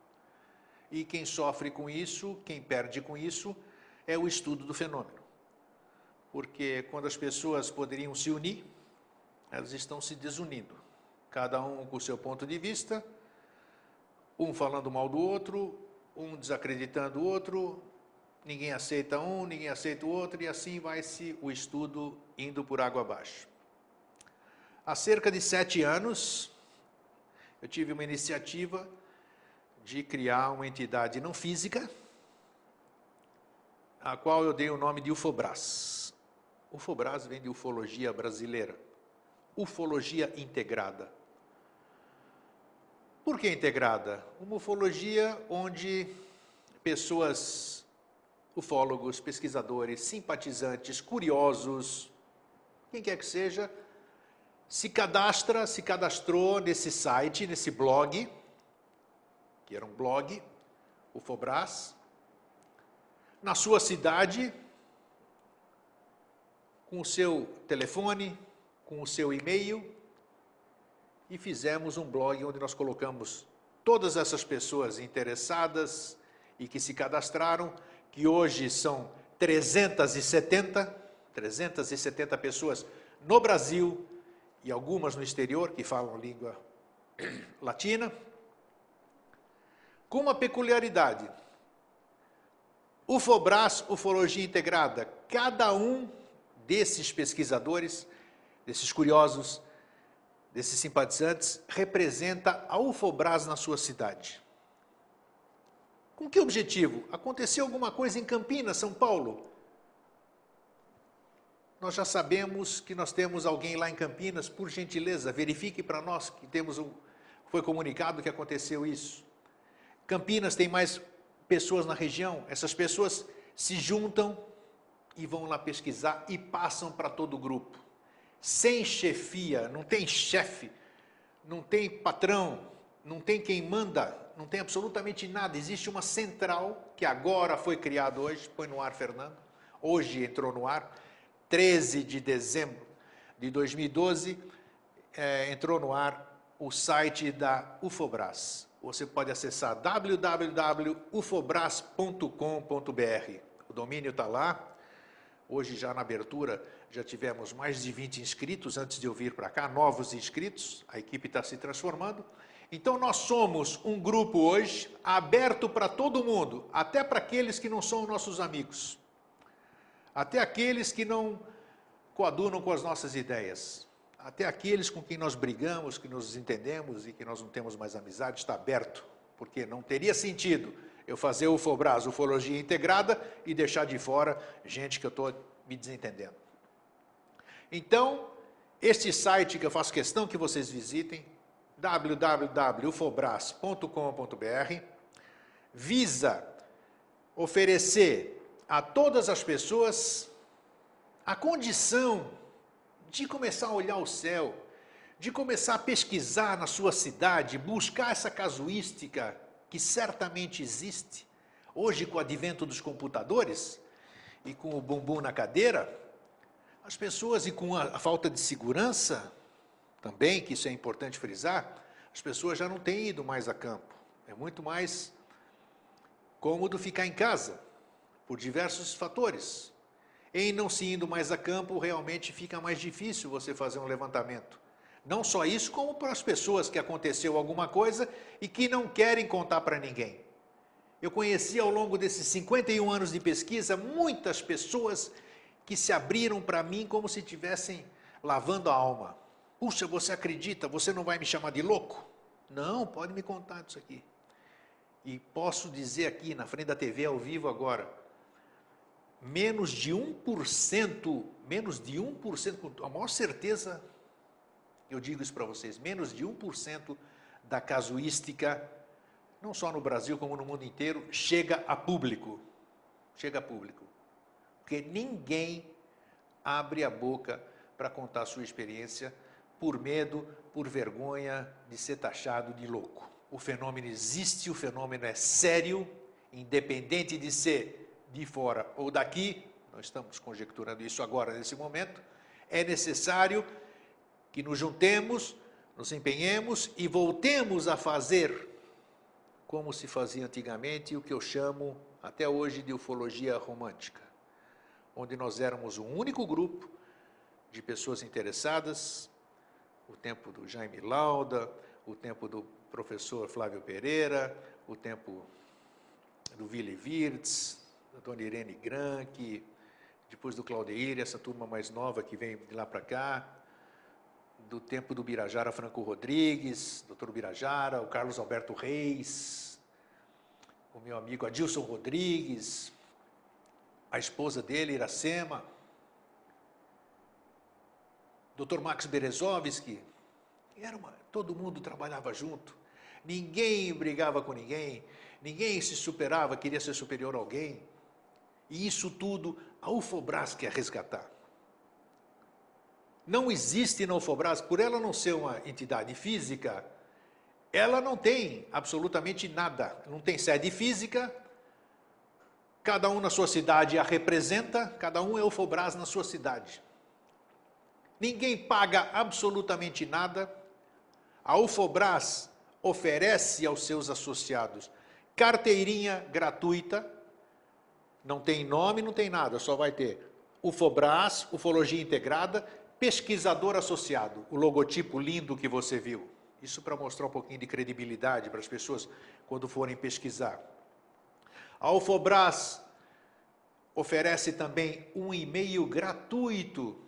E quem sofre com isso, quem perde com isso, é o estudo do fenômeno. Porque quando as pessoas poderiam se unir, elas estão se desunindo. Cada um com o seu ponto de vista, um falando mal do outro, um desacreditando o outro, ninguém aceita um, ninguém aceita o outro, e assim vai-se o estudo indo por água abaixo. Há cerca de sete anos, eu tive uma iniciativa de criar uma entidade não física, a qual eu dei o nome de UFOBRAS. UFOBRAS vem de ufologia brasileira ufologia integrada. Por que integrada? Uma ufologia onde pessoas, ufólogos, pesquisadores, simpatizantes, curiosos, quem quer que seja, se cadastra, se cadastrou nesse site, nesse blog, que era um blog, Ufobras, na sua cidade, com o seu telefone, com o seu e-mail e fizemos um blog onde nós colocamos todas essas pessoas interessadas e que se cadastraram, que hoje são 370, 370 pessoas no Brasil e algumas no exterior que falam língua latina, com uma peculiaridade. UFOBRAS, Ufologia Integrada, cada um desses pesquisadores desses curiosos, desses simpatizantes, representa a UFOBRAS na sua cidade. Com que objetivo? Aconteceu alguma coisa em Campinas, São Paulo? Nós já sabemos que nós temos alguém lá em Campinas, por gentileza, verifique para nós que temos um, foi comunicado que aconteceu isso. Campinas tem mais pessoas na região, essas pessoas se juntam e vão lá pesquisar e passam para todo o grupo sem chefia, não tem chefe, não tem patrão, não tem quem manda, não tem absolutamente nada. Existe uma central que agora foi criada hoje, põe no ar, Fernando. Hoje entrou no ar, 13 de dezembro de 2012, é, entrou no ar o site da Ufobras. Você pode acessar www.ufobras.com.br. O domínio está lá. Hoje, já na abertura, já tivemos mais de 20 inscritos antes de eu vir para cá, novos inscritos, a equipe está se transformando. Então, nós somos um grupo hoje aberto para todo mundo, até para aqueles que não são nossos amigos, até aqueles que não coadunam com as nossas ideias, até aqueles com quem nós brigamos, que nos entendemos e que nós não temos mais amizade, está aberto, porque não teria sentido eu fazer o Fobras, ufologia integrada, e deixar de fora gente que eu estou me desentendendo. Então, este site que eu faço questão que vocês visitem, www.ufobras.com.br, visa oferecer a todas as pessoas a condição de começar a olhar o céu, de começar a pesquisar na sua cidade, buscar essa casuística que certamente existe. Hoje, com o advento dos computadores e com o bumbum na cadeira, as pessoas, e com a, a falta de segurança, também, que isso é importante frisar, as pessoas já não têm ido mais a campo. É muito mais cômodo ficar em casa, por diversos fatores. Em não se indo mais a campo, realmente fica mais difícil você fazer um levantamento. Não só isso, como para as pessoas que aconteceu alguma coisa e que não querem contar para ninguém. Eu conheci ao longo desses 51 anos de pesquisa muitas pessoas que se abriram para mim como se estivessem lavando a alma. Puxa, você acredita? Você não vai me chamar de louco? Não, pode me contar disso aqui. E posso dizer aqui na frente da TV ao vivo agora, menos de 1%, menos de 1%, com a maior certeza, eu digo isso para vocês, menos de 1% da casuística não só no Brasil como no mundo inteiro, chega a público. Chega a público. Porque ninguém abre a boca para contar a sua experiência por medo, por vergonha de ser taxado de louco. O fenômeno existe, o fenômeno é sério, independente de ser de fora ou daqui, nós estamos conjecturando isso agora, nesse momento, é necessário que nos juntemos, nos empenhemos e voltemos a fazer como se fazia antigamente, o que eu chamo até hoje de ufologia romântica, onde nós éramos um único grupo de pessoas interessadas, o tempo do Jaime Lauda, o tempo do professor Flávio Pereira, o tempo do Willy Wirtz, da Dona Irene Granque, depois do Claudeir, essa turma mais nova que vem de lá para cá, do tempo do Birajara Franco Rodrigues, doutor Birajara, o Carlos Alberto Reis, o meu amigo Adilson Rodrigues, a esposa dele, Iracema, doutor Max Berezovski, era uma, todo mundo trabalhava junto, ninguém brigava com ninguém, ninguém se superava, queria ser superior a alguém, e isso tudo a UFOBRAS quer resgatar. Não existe na UFOBRAS, por ela não ser uma entidade física, ela não tem absolutamente nada. Não tem sede física, cada um na sua cidade a representa, cada um é UFOBRAS na sua cidade. Ninguém paga absolutamente nada. A UFOBRAS oferece aos seus associados carteirinha gratuita, não tem nome, não tem nada, só vai ter UFOBRAS, Ufologia Integrada, pesquisador associado, o logotipo lindo que você viu. Isso para mostrar um pouquinho de credibilidade para as pessoas quando forem pesquisar. A Alfobras oferece também um e-mail gratuito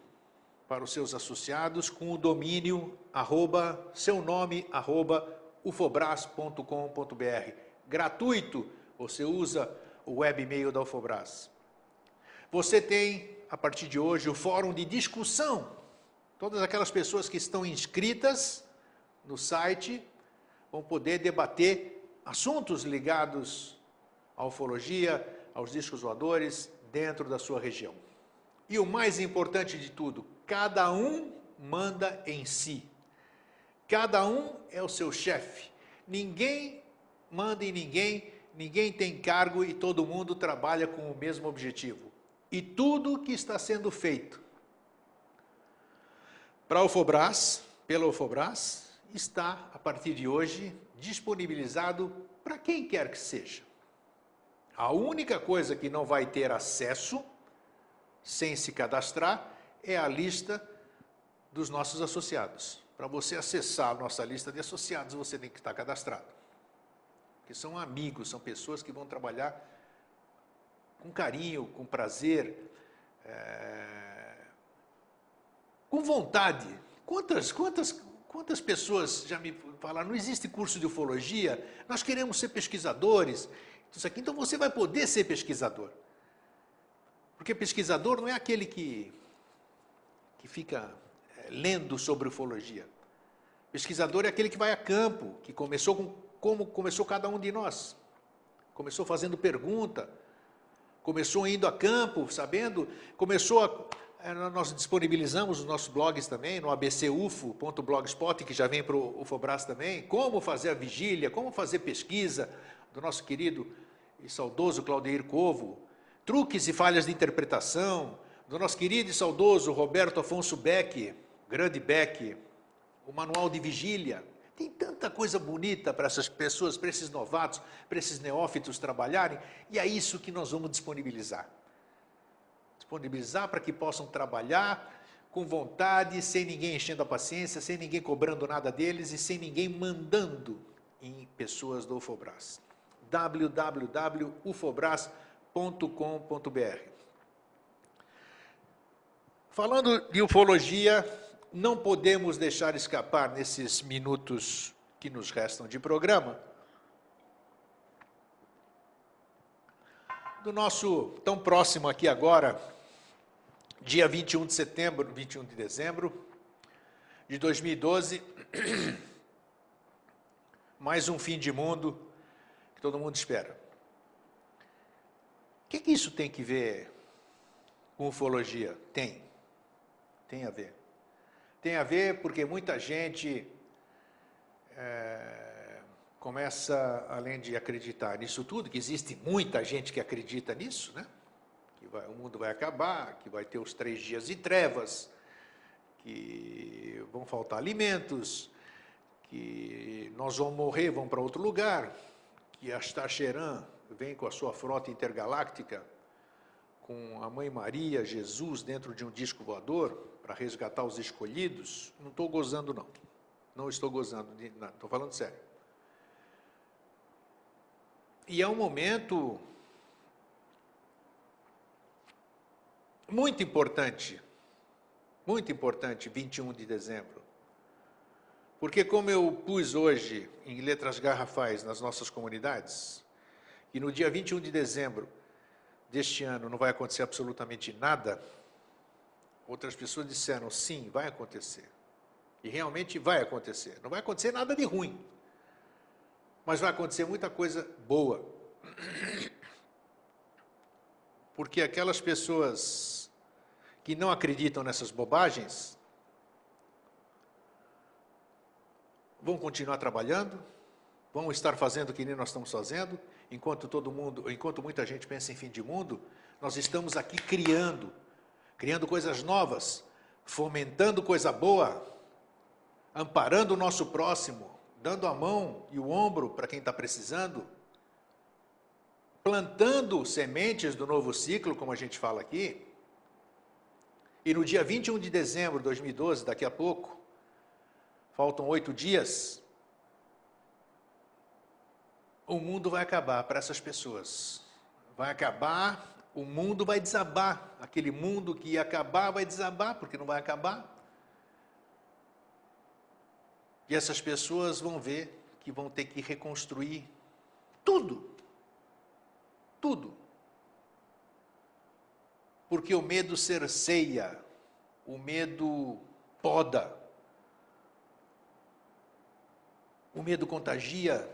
para os seus associados com o domínio arroba, seu nome arroba ufobras.com.br. Gratuito, você usa o web e-mail da Ufobras. Você tem, a partir de hoje, o fórum de discussão Todas aquelas pessoas que estão inscritas no site vão poder debater assuntos ligados à ufologia, aos discos voadores, dentro da sua região. E o mais importante de tudo, cada um manda em si. Cada um é o seu chefe. Ninguém manda em ninguém, ninguém tem cargo e todo mundo trabalha com o mesmo objetivo. E tudo que está sendo feito para o Fobras, pela Fobras, está, a partir de hoje, disponibilizado para quem quer que seja. A única coisa que não vai ter acesso, sem se cadastrar, é a lista dos nossos associados. Para você acessar a nossa lista de associados, você tem que estar cadastrado. Porque são amigos, são pessoas que vão trabalhar com carinho, com prazer, é com vontade. Quantas, quantas, quantas pessoas já me falaram, não existe curso de ufologia, nós queremos ser pesquisadores. Isso aqui, então você vai poder ser pesquisador. Porque pesquisador não é aquele que, que fica é, lendo sobre ufologia. Pesquisador é aquele que vai a campo, que começou com, como começou cada um de nós. Começou fazendo pergunta, começou indo a campo, sabendo, começou a, é, nós disponibilizamos os nossos blogs também, no abcufo.blogspot, que já vem para o Ufobras também, como fazer a vigília, como fazer pesquisa, do nosso querido e saudoso Claudeir Covo, truques e falhas de interpretação, do nosso querido e saudoso Roberto Afonso Beck, grande Beck, o manual de vigília. Tem tanta coisa bonita para essas pessoas, para esses novatos, para esses neófitos trabalharem, e é isso que nós vamos disponibilizar disponibilizar para que possam trabalhar com vontade, sem ninguém enchendo a paciência, sem ninguém cobrando nada deles e sem ninguém mandando em pessoas do UFOBRAS. www.ufobras.com.br. Falando de ufologia, não podemos deixar escapar nesses minutos que nos restam de programa do nosso tão próximo aqui agora, dia 21 de setembro, 21 de dezembro de 2012, mais um fim de mundo que todo mundo espera. O que, que isso tem que ver com ufologia? Tem. Tem a ver. Tem a ver porque muita gente é, começa, além de acreditar nisso tudo, que existe muita gente que acredita nisso, né? que vai, o mundo vai acabar, que vai ter os três dias de trevas, que vão faltar alimentos, que nós vamos morrer, vamos para outro lugar, que Astacheran vem com a sua frota intergaláctica, com a Mãe Maria, Jesus, dentro de um disco voador, para resgatar os escolhidos. Não estou gozando, não. Não estou gozando, estou falando sério. E é um momento muito importante, muito importante, 21 de dezembro. Porque, como eu pus hoje em letras garrafais nas nossas comunidades, e no dia 21 de dezembro deste ano não vai acontecer absolutamente nada, outras pessoas disseram: sim, vai acontecer. E realmente vai acontecer. Não vai acontecer nada de ruim, mas vai acontecer muita coisa boa. Porque aquelas pessoas que não acreditam nessas bobagens, vão continuar trabalhando, vão estar fazendo o que nem nós estamos fazendo, enquanto todo mundo, enquanto muita gente pensa em fim de mundo, nós estamos aqui criando, criando coisas novas, fomentando coisa boa, amparando o nosso próximo, dando a mão e o ombro para quem está precisando, plantando sementes do novo ciclo, como a gente fala aqui. E no dia 21 de dezembro de 2012, daqui a pouco, faltam oito dias, o mundo vai acabar para essas pessoas. Vai acabar, o mundo vai desabar. Aquele mundo que ia acabar vai desabar, porque não vai acabar. E essas pessoas vão ver que vão ter que reconstruir tudo. Tudo. Porque o medo cerceia, o medo poda, O medo contagia.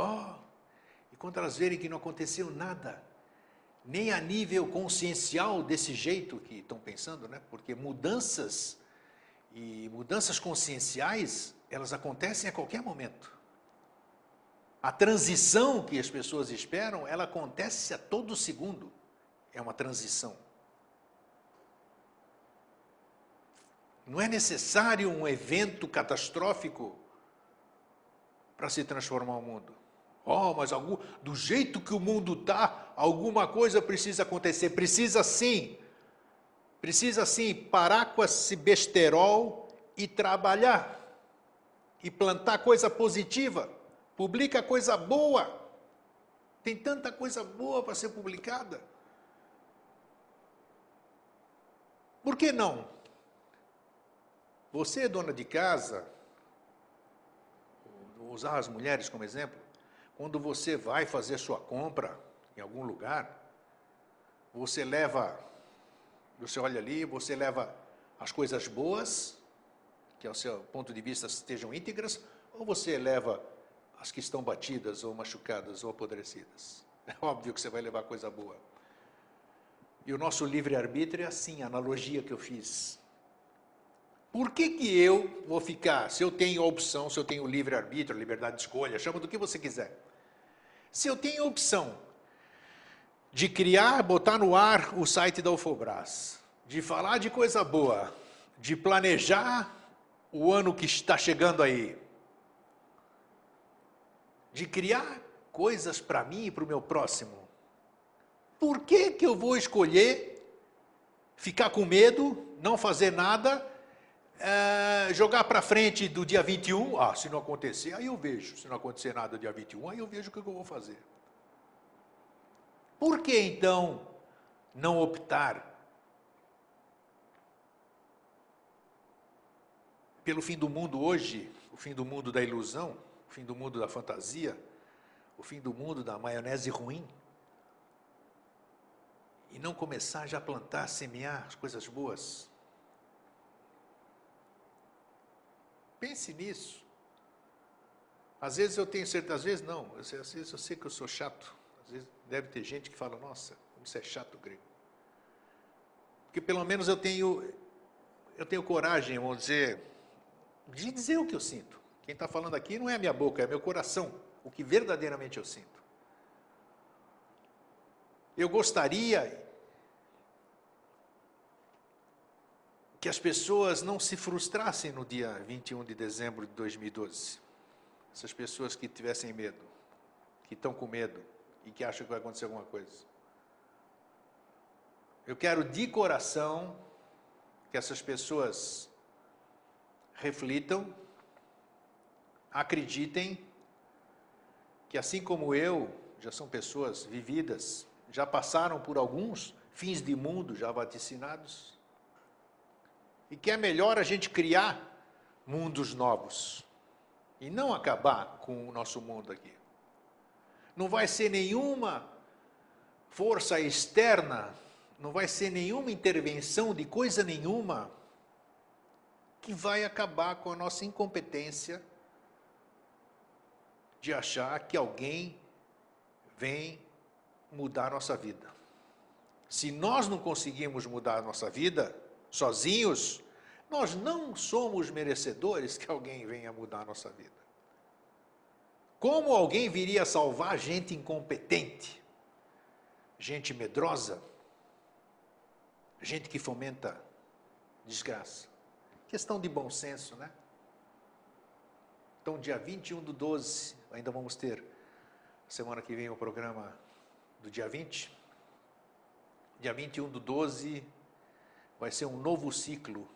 Oh, e quando elas verem que não aconteceu nada, nem a nível consciencial desse jeito que estão pensando, né? Porque mudanças e mudanças conscienciais, elas acontecem a qualquer momento. A transição que as pessoas esperam, ela acontece a todo segundo. É uma transição. Não é necessário um evento catastrófico para se transformar o mundo. Oh, mas algum, do jeito que o mundo está, alguma coisa precisa acontecer. Precisa sim. Precisa sim parar com esse besterol e trabalhar. E plantar coisa positiva. Publica coisa boa. Tem tanta coisa boa para ser publicada. Por que não? Você, dona de casa, vou usar as mulheres como exemplo, quando você vai fazer sua compra em algum lugar, você leva, você olha ali, você leva as coisas boas, que ao seu ponto de vista estejam íntegras, ou você leva as que estão batidas ou machucadas ou apodrecidas? É óbvio que você vai levar coisa boa. E o nosso livre-arbítrio é assim, a analogia que eu fiz. Por que, que eu vou ficar, se eu tenho a opção, se eu tenho livre-arbítrio, liberdade de escolha, chama do que você quiser. Se eu tenho a opção de criar, botar no ar o site da Ufobras, de falar de coisa boa, de planejar o ano que está chegando aí, de criar coisas para mim e para o meu próximo, por que, que eu vou escolher ficar com medo, não fazer nada é, jogar para frente do dia 21, ah, se não acontecer, aí eu vejo. Se não acontecer nada dia 21, aí eu vejo o que eu vou fazer. Por que então não optar pelo fim do mundo hoje, o fim do mundo da ilusão, o fim do mundo da fantasia, o fim do mundo da maionese ruim? E não começar já a plantar, semear as coisas boas? Pense nisso. Às vezes eu tenho certeza, às vezes não, às vezes eu sei que eu sou chato. Às vezes deve ter gente que fala, nossa, como é chato, grego. Porque pelo menos eu tenho, eu tenho coragem, vamos dizer, de dizer o que eu sinto. Quem está falando aqui não é a minha boca, é meu coração, o que verdadeiramente eu sinto. Eu gostaria que as pessoas não se frustrassem no dia 21 de dezembro de 2012. Essas pessoas que tivessem medo, que estão com medo e que acham que vai acontecer alguma coisa. Eu quero de coração que essas pessoas reflitam, acreditem que assim como eu, já são pessoas vividas, já passaram por alguns fins de mundo já vaticinados, e que é melhor a gente criar mundos novos e não acabar com o nosso mundo aqui. Não vai ser nenhuma força externa, não vai ser nenhuma intervenção de coisa nenhuma que vai acabar com a nossa incompetência de achar que alguém vem mudar a nossa vida. Se nós não conseguimos mudar a nossa vida, sozinhos, nós não somos merecedores que alguém venha mudar a nossa vida. Como alguém viria salvar gente incompetente, gente medrosa, gente que fomenta desgraça? Questão de bom senso, né? Então, dia 21 do 12, ainda vamos ter, semana que vem, o programa do dia 20. Dia 21 do 12, vai ser um novo ciclo.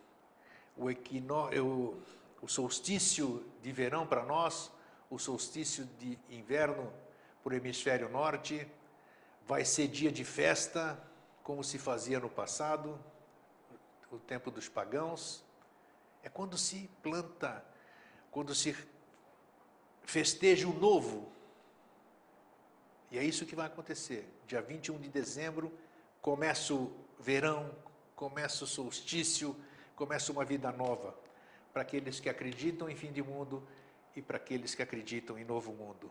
O, equino, o, o solstício de verão para nós, o solstício de inverno para o hemisfério norte, vai ser dia de festa, como se fazia no passado, o tempo dos pagãos. É quando se planta, quando se festeja o novo. E é isso que vai acontecer. Dia 21 de dezembro começa o verão, começa o solstício, começa uma vida nova para aqueles que acreditam em fim de mundo e para aqueles que acreditam em novo mundo.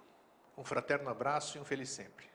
Um fraterno abraço e um feliz sempre.